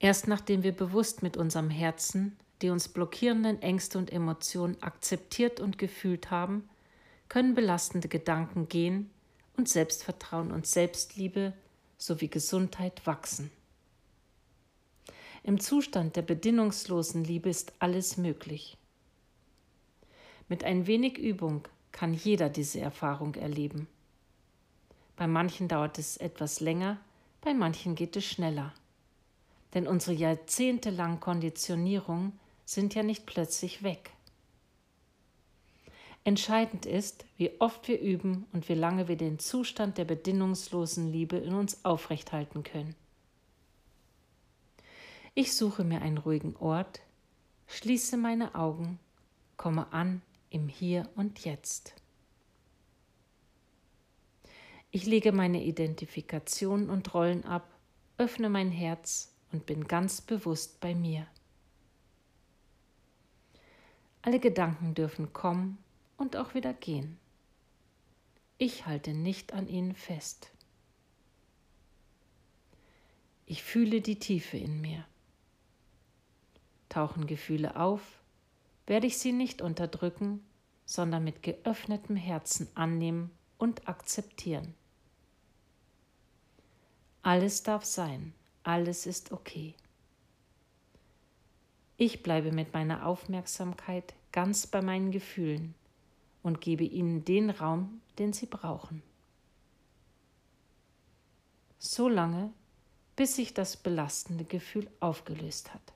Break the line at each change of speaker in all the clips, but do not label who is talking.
Erst nachdem wir bewusst mit unserem Herzen die uns blockierenden Ängste und Emotionen akzeptiert und gefühlt haben, können belastende Gedanken gehen und Selbstvertrauen und Selbstliebe sowie Gesundheit wachsen. Im Zustand der bedingungslosen Liebe ist alles möglich. Mit ein wenig Übung kann jeder diese Erfahrung erleben. Bei manchen dauert es etwas länger, bei manchen geht es schneller. Denn unsere jahrzehntelange Konditionierung sind ja nicht plötzlich weg. Entscheidend ist, wie oft wir üben und wie lange wir den Zustand der bedingungslosen Liebe in uns aufrechthalten können. Ich suche mir einen ruhigen Ort, schließe meine Augen, komme an im Hier und Jetzt. Ich lege meine Identifikation und Rollen ab, öffne mein Herz und bin ganz bewusst bei mir. Alle Gedanken dürfen kommen und auch wieder gehen. Ich halte nicht an ihnen fest. Ich fühle die Tiefe in mir. Tauchen Gefühle auf, werde ich sie nicht unterdrücken, sondern mit geöffnetem Herzen annehmen und akzeptieren. Alles darf sein, alles ist okay. Ich bleibe mit meiner Aufmerksamkeit ganz bei meinen Gefühlen und gebe ihnen den Raum, den sie brauchen. So lange, bis sich das belastende Gefühl aufgelöst hat.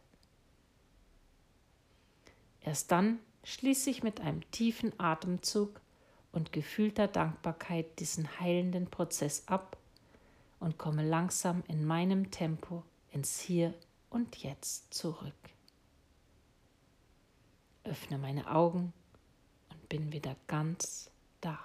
Erst dann schließe ich mit einem tiefen Atemzug und gefühlter Dankbarkeit diesen heilenden Prozess ab und komme langsam in meinem Tempo ins Hier und Jetzt zurück. Öffne meine Augen und bin wieder ganz da.